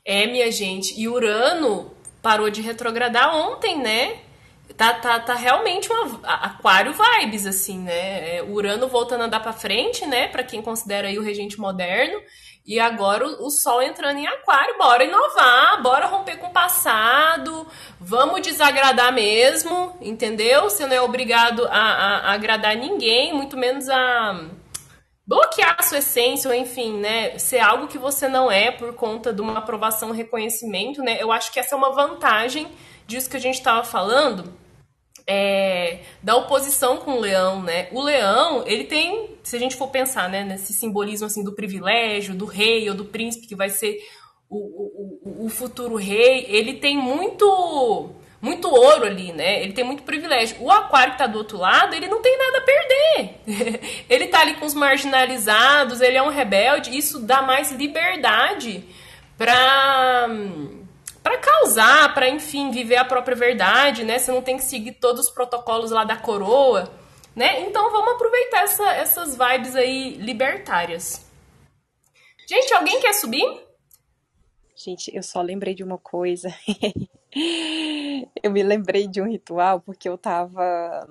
É, minha gente, e Urano parou de retrogradar ontem, né? Tá, tá, tá realmente uma aquário vibes, assim, né? É, Urano voltando a andar pra frente, né? Para quem considera aí o regente moderno. E agora o, Sol entrando em Aquário, bora inovar, bora romper com o passado, vamos desagradar mesmo, entendeu? Você não é obrigado a, a, a agradar ninguém, muito menos a bloquear a sua essência, ou enfim, né? Ser algo que você não é por conta de uma aprovação, reconhecimento, né? Eu acho que essa é uma vantagem disso que a gente estava falando é, da oposição com o leão, né? O leão, ele tem, se a gente for pensar, né, nesse simbolismo assim do privilégio, do rei ou do príncipe que vai ser o, o, o futuro rei, ele tem muito muito ouro ali, né? Ele tem muito privilégio. O aquário que tá do outro lado, ele não tem nada a perder. ele tá ali com os marginalizados, ele é um rebelde, isso dá mais liberdade para para causar, para enfim, viver a própria verdade, né? Você não tem que seguir todos os protocolos lá da coroa, né? Então vamos aproveitar essa, essas vibes aí libertárias. Gente, alguém quer subir? Gente, eu só lembrei de uma coisa. eu me lembrei de um ritual porque eu tava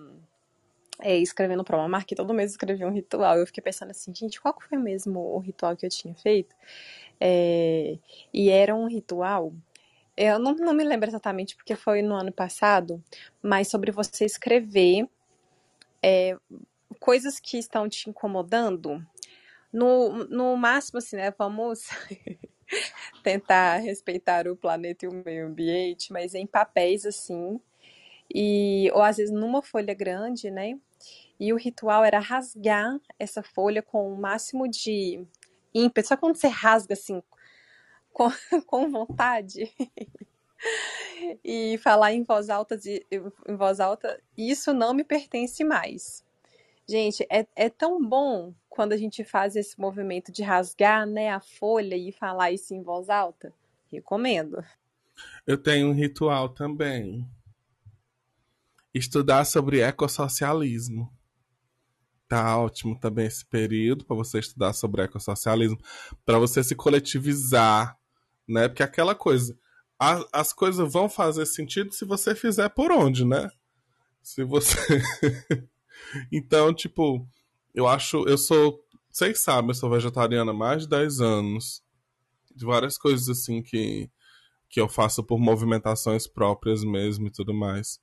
é, escrevendo para uma marca e todo mês eu escrevia um ritual. Eu fiquei pensando assim, gente, qual foi mesmo o ritual que eu tinha feito? É, e era um ritual eu não, não me lembro exatamente porque foi no ano passado, mas sobre você escrever é, coisas que estão te incomodando. No, no máximo, assim, né? Vamos tentar respeitar o planeta e o meio ambiente, mas em papéis assim, e ou às vezes numa folha grande, né? E o ritual era rasgar essa folha com o máximo de ímpeto. Só quando você rasga assim com, com vontade e falar em voz alta de, em voz alta, isso não me pertence mais. Gente, é, é tão bom quando a gente faz esse movimento de rasgar né, a folha e falar isso em voz alta. Recomendo. Eu tenho um ritual também. Estudar sobre ecossocialismo. Tá ótimo também esse período para você estudar sobre ecossocialismo, para você se coletivizar, né? Porque aquela coisa, a, as coisas vão fazer sentido se você fizer por onde, né? Se você. então, tipo, eu acho. Eu sou. Vocês sabem, eu sou vegetariana há mais de 10 anos. De várias coisas assim que, que eu faço por movimentações próprias mesmo e tudo mais.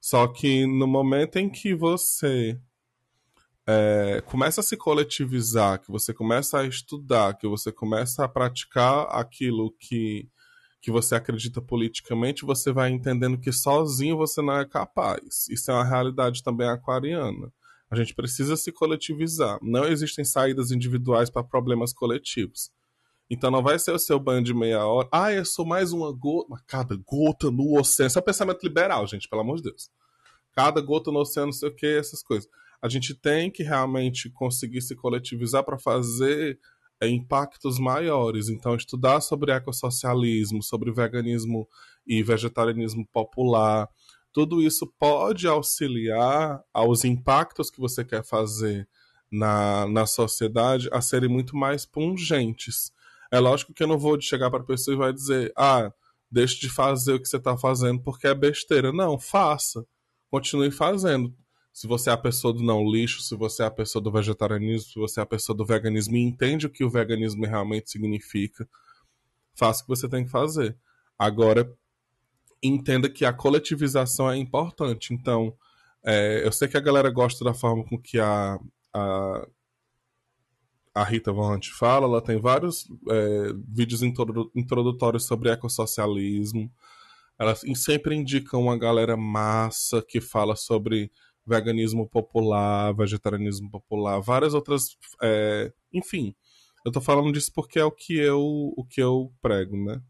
Só que no momento em que você é, começa a se coletivizar, que você começa a estudar, que você começa a praticar aquilo que, que você acredita politicamente, você vai entendendo que sozinho você não é capaz. Isso é uma realidade também aquariana. A gente precisa se coletivizar. Não existem saídas individuais para problemas coletivos. Então não vai ser o seu banho de meia hora. Ah, eu sou mais uma gota. Cada gota no oceano. Isso é um pensamento liberal, gente, pelo amor de Deus. Cada gota no oceano, não sei o que, essas coisas. A gente tem que realmente conseguir se coletivizar para fazer é, impactos maiores. Então, estudar sobre ecossocialismo, sobre veganismo e vegetarianismo popular, tudo isso pode auxiliar aos impactos que você quer fazer na, na sociedade a serem muito mais pungentes. É lógico que eu não vou chegar para a pessoa e vai dizer, ah, deixe de fazer o que você está fazendo porque é besteira. Não, faça. Continue fazendo. Se você é a pessoa do não lixo, se você é a pessoa do vegetarianismo, se você é a pessoa do veganismo e entende o que o veganismo realmente significa, faça o que você tem que fazer. Agora, entenda que a coletivização é importante. Então, é, eu sei que a galera gosta da forma com que a, a, a Rita Von fala, ela tem vários é, vídeos introdutórios sobre ecossocialismo. Ela sempre indica uma galera massa que fala sobre veganismo popular, vegetarianismo popular, várias outras. É, enfim, eu tô falando disso porque é o que eu, o que eu prego, né?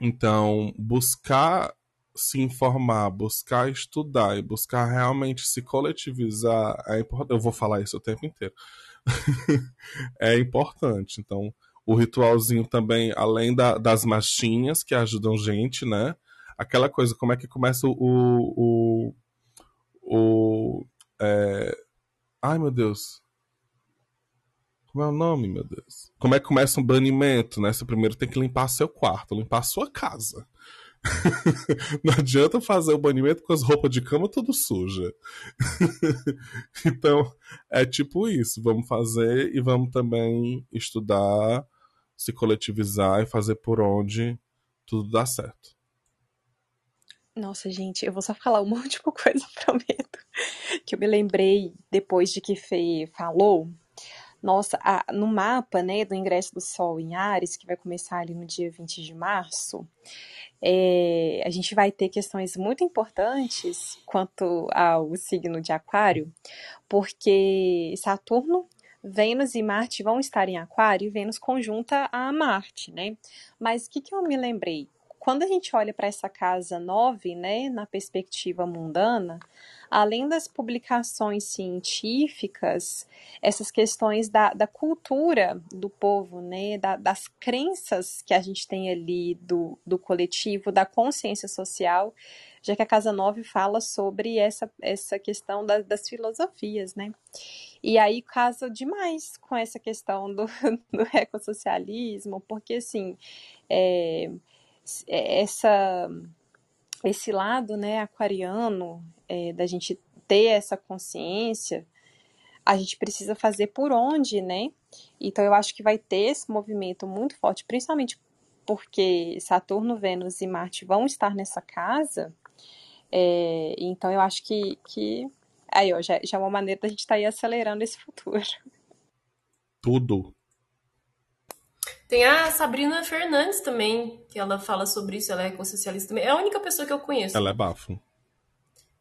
Então, buscar se informar, buscar estudar e buscar realmente se coletivizar é importante. Eu vou falar isso o tempo inteiro. é importante. Então, o ritualzinho também, além da, das machinhas que ajudam gente, né? Aquela coisa, como é que começa o. o, o é... Ai, meu Deus. Como é o nome, meu Deus? Como é que começa um banimento, né? Você primeiro tem que limpar seu quarto, limpar sua casa. Não adianta fazer o banimento com as roupas de cama tudo suja. então, é tipo isso. Vamos fazer e vamos também estudar, se coletivizar e fazer por onde tudo dá certo. Nossa, gente, eu vou só falar um monte de coisa, prometo. Que eu me lembrei depois de que Fê falou nossa, a, no mapa né, do ingresso do Sol em Ares, que vai começar ali no dia 20 de março, é, a gente vai ter questões muito importantes quanto ao signo de Aquário, porque Saturno Vênus e Marte vão estar em Aquário e Vênus conjunta a Marte, né? Mas o que, que eu me lembrei? Quando a gente olha para essa casa 9, né, na perspectiva mundana, além das publicações científicas, essas questões da, da cultura do povo, né, da, das crenças que a gente tem ali do, do coletivo, da consciência social, já que a Casa 9 fala sobre essa, essa questão da, das filosofias, né? E aí casa demais com essa questão do, do ecossocialismo, porque assim, é, essa esse lado né, aquariano, é, da gente ter essa consciência, a gente precisa fazer por onde, né? Então eu acho que vai ter esse movimento muito forte, principalmente porque Saturno, Vênus e Marte vão estar nessa casa. É, então eu acho que, que aí ó, já, já é uma maneira da gente estar tá aí acelerando esse futuro. Tudo. Tem a Sabrina Fernandes também, que ela fala sobre isso, ela é consciencialista também. É a única pessoa que eu conheço. Ela é bafo.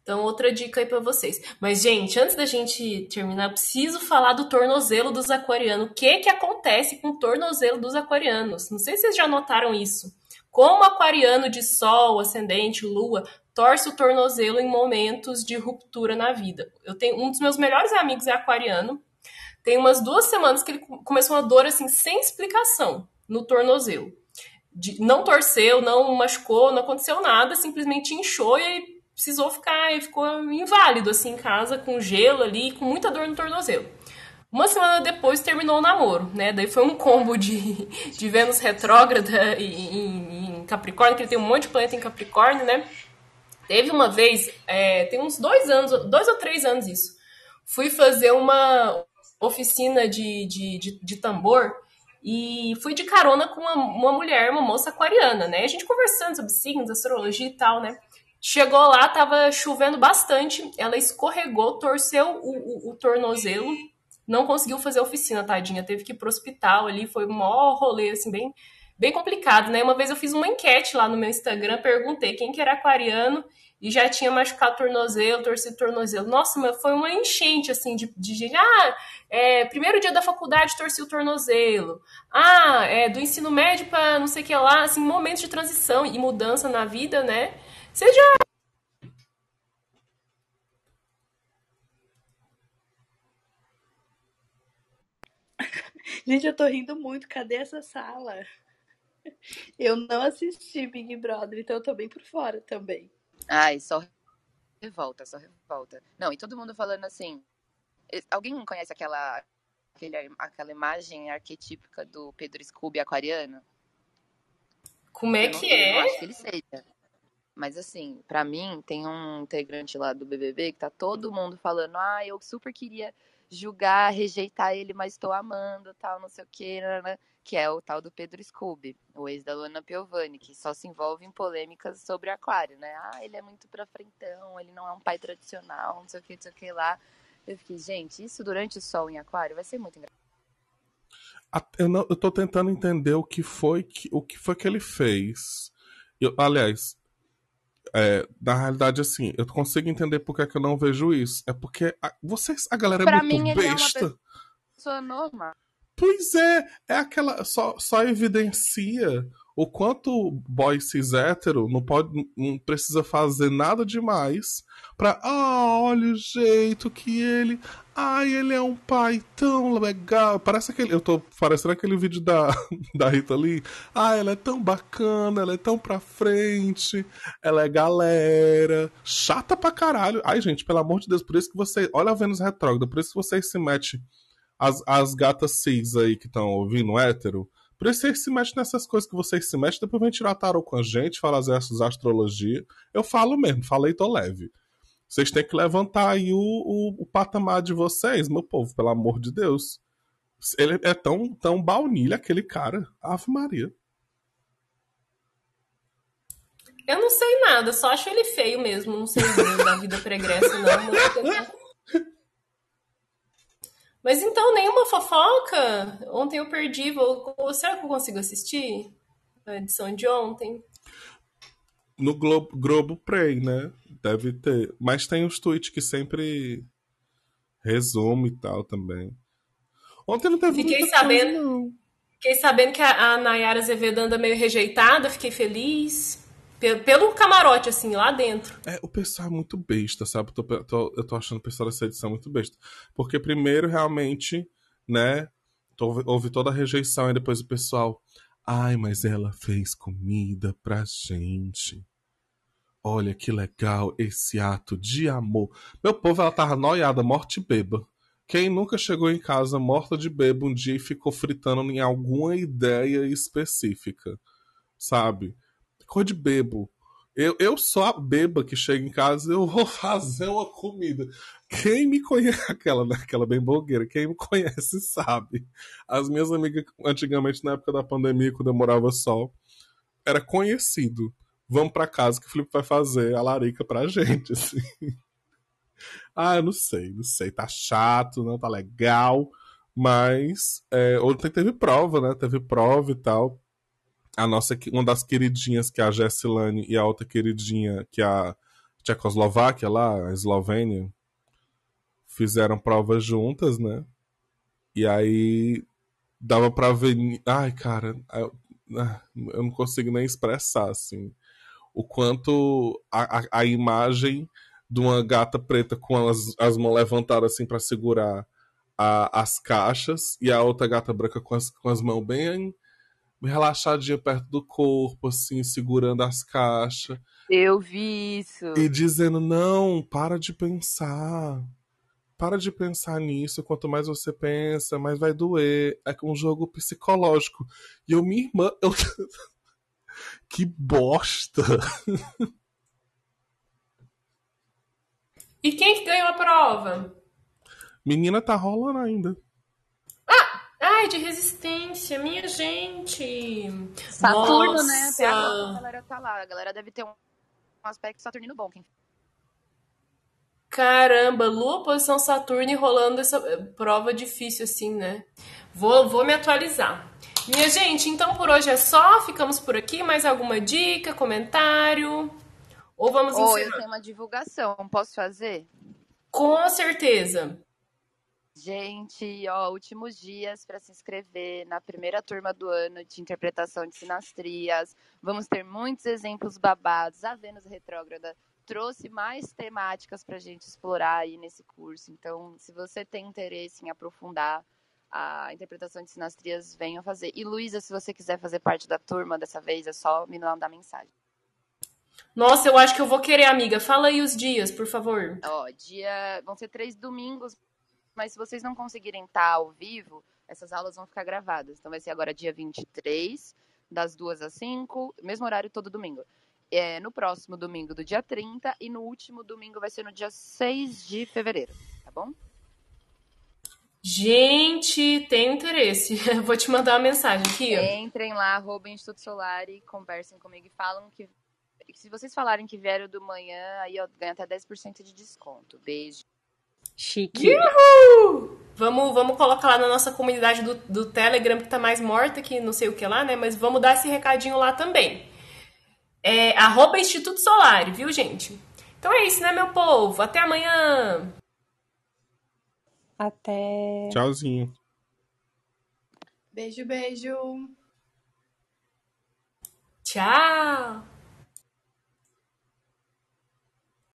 Então, outra dica aí para vocês. Mas, gente, antes da gente terminar, preciso falar do tornozelo dos aquarianos. O que que acontece com o tornozelo dos aquarianos? Não sei se vocês já notaram isso. Como aquariano de sol, ascendente, lua, torce o tornozelo em momentos de ruptura na vida. Eu tenho um dos meus melhores amigos é aquariano tem umas duas semanas que ele começou uma dor assim, sem explicação, no tornozelo. De, não torceu, não machucou, não aconteceu nada, simplesmente inchou e ele precisou ficar, ele ficou inválido assim em casa, com gelo ali, com muita dor no tornozelo. Uma semana depois terminou o namoro, né? Daí foi um combo de, de Vênus retrógrada em, em Capricórnio, que ele tem um monte de planeta em Capricórnio, né? Teve uma vez, é, tem uns dois anos, dois ou três anos isso. Fui fazer uma, oficina de, de, de, de tambor e fui de carona com uma, uma, mulher, uma moça aquariana, né? A gente conversando sobre signos, astrologia e tal, né? Chegou lá, tava chovendo bastante, ela escorregou, torceu o, o, o tornozelo, não conseguiu fazer oficina, tadinha, teve que ir pro hospital ali, foi um maior rolê, assim, bem, bem complicado, né? Uma vez eu fiz uma enquete lá no meu Instagram, perguntei quem que era aquariano e já tinha machucado tornozelo, torcido tornozelo. Nossa, mas foi uma enchente, assim, de, de gente. Ah, é, primeiro dia da faculdade torci o tornozelo. Ah, é, do ensino médio para não sei o que lá, assim, momentos de transição e mudança na vida, né? Você já. Gente, eu tô rindo muito. Cadê essa sala? Eu não assisti Big Brother, então eu tô bem por fora também. Ai, só revolta, só revolta. Não, e todo mundo falando assim. Alguém conhece aquela, aquele, aquela imagem arquetípica do Pedro Scooby aquariano? Como é Eu não- que eu é? acho que ele seja. Mas assim, pra mim, tem um integrante lá do BBB que tá todo mundo falando: ah, eu super queria julgar, rejeitar ele, mas tô amando, tal, não sei o que, que é o tal do Pedro Scooby, o ex da Luana Piovani, que só se envolve em polêmicas sobre aquário, né? Ah, ele é muito pra frentão, ele não é um pai tradicional, não sei o que, não sei o que lá. Eu fiquei, gente, isso durante o sol em aquário vai ser muito engraçado. Eu, não, eu tô tentando entender o que foi que, o que, foi que ele fez. Eu- aliás, é, na realidade, assim, eu consigo entender por que, é que eu não vejo isso. É porque a, vocês, a galera é Pra muito mim, ele é uma besta. Pessoa normal. Pois é, é aquela. Só, só evidencia o quanto boy cis hétero não, pode, não precisa fazer nada demais pra. Ah, olha o jeito que ele. Ai, ele é um pai tão legal. Parece aquele. Eu tô parecendo aquele vídeo da, da Rita Lee. Ah, ela é tão bacana, ela é tão pra frente, ela é galera. Chata pra caralho. Ai, gente, pelo amor de Deus, por isso que você. Olha a Vênus retrógrada, por isso que vocês se metem as, as gatas cis aí que estão ouvindo hétero, por isso vocês se metem nessas coisas que vocês se metem, depois vem tirar tarô com a gente, falar as essas astrologia. Eu falo mesmo, falei, tô leve. Vocês têm que levantar aí o, o, o patamar de vocês, meu povo, pelo amor de Deus. Ele é tão, tão baunilha, aquele cara. Ave Maria. Eu não sei nada, só acho ele feio mesmo. Não sei da vida pregressa, não. Mas... Então, nenhuma fofoca? Ontem eu perdi. Vou... Será que eu consigo assistir a edição de ontem? No Globo, Globo Play, né? Deve ter. Mas tem os tweets que sempre resume e tal também. Ontem não teve Fiquei sabendo- coisa, não. Fiquei sabendo que a, a Nayara Azevedo anda meio rejeitada, fiquei feliz. Pelo, camarote, assim, lá dentro. É, o pessoal é muito besta, sabe? Tô, tô- eu tô achando o pessoal dessa edição muito besta. Porque primeiro, realmente, né? tô- houve toda a rejeição e depois o pessoal. Ai, mas ela fez comida pra gente. Olha que legal esse ato de amor. Meu povo, ela tava noiada, morte beba. Quem nunca chegou em casa morta de beba um dia e ficou fritando em alguma ideia específica, sabe? Cor de bebo. Eu, eu sou a beba que chega em casa eu vou fazer uma comida. Quem me conhece, aquela, né, aquela bem blogueira, quem me conhece sabe. As minhas amigas, antigamente, na época da pandemia, quando eu morava só, era conhecido. Vamos pra casa que o Felipe vai fazer a larica pra gente, assim. Ah, eu não sei, não sei. Tá chato, não tá legal. Mas é, ontem teve prova, né? Teve prova e tal. A nossa, uma das queridinhas, que é a Jessilane, e a outra queridinha, que é a Tchecoslováquia lá, a Eslovênia, fizeram prova juntas, né? E aí dava pra ver. Ai, cara, eu, eu não consigo nem expressar, assim, o quanto a, a, a imagem de uma gata preta com as, as mãos levantadas assim para segurar as caixas e a outra gata branca com as, com as mãos bem relaxadinha perto do corpo, assim, segurando as caixas. Eu vi isso. E dizendo, não, para de pensar. Para de pensar nisso. Quanto mais você pensa, mais vai doer. É um jogo psicológico. E eu, minha irmã, eu... que bosta! E quem que ganhou a prova? Menina, tá rolando ainda. Ai, de resistência, minha gente. Saturno, Nossa. né? Até agora a galera tá lá. A galera deve ter um aspecto saturnino bom. Quem Caramba, Lua, posição Saturno e rolando essa eh, prova difícil assim, né? Vou, vou me atualizar. Minha gente, então por hoje é só. Ficamos por aqui. Mais alguma dica, comentário? Ou vamos eu encerrar? tenho uma divulgação, posso fazer? Com certeza. Gente, ó, últimos dias para se inscrever na primeira turma do ano de interpretação de sinastrias. Vamos ter muitos exemplos babados. A Vênus retrógrada trouxe mais temáticas para a gente explorar aí nesse curso. Então, se você tem interesse em aprofundar a interpretação de sinastrias, venha fazer. E Luísa, se você quiser fazer parte da turma dessa vez, é só me mandar mensagem. Nossa, eu acho que eu vou querer, amiga. Fala aí os dias, por favor. Ó, dia. Vão ser três domingos, mas se vocês não conseguirem estar ao vivo, essas aulas vão ficar gravadas. Então vai ser agora dia 23, das 2 às 5, mesmo horário todo domingo. É, no próximo domingo do dia 30 e no último domingo vai ser no dia 6 de fevereiro, tá bom? Gente, tenho interesse. Vou te mandar uma mensagem aqui, ó. Entrem lá, arroba Instituto Solar e conversem comigo e falam que. Se vocês falarem que vieram do manhã, aí ó, ganha até 10% de desconto. Beijo. Chique. Uhul! Vamos, vamos colocar lá na nossa comunidade do, do Telegram, que tá mais morta que não sei o que lá, né? Mas vamos dar esse recadinho lá também. É arroba Instituto Solar, viu, gente? Então é isso, né, meu povo? Até amanhã! Até. Tchauzinho. Beijo, beijo. Tchau!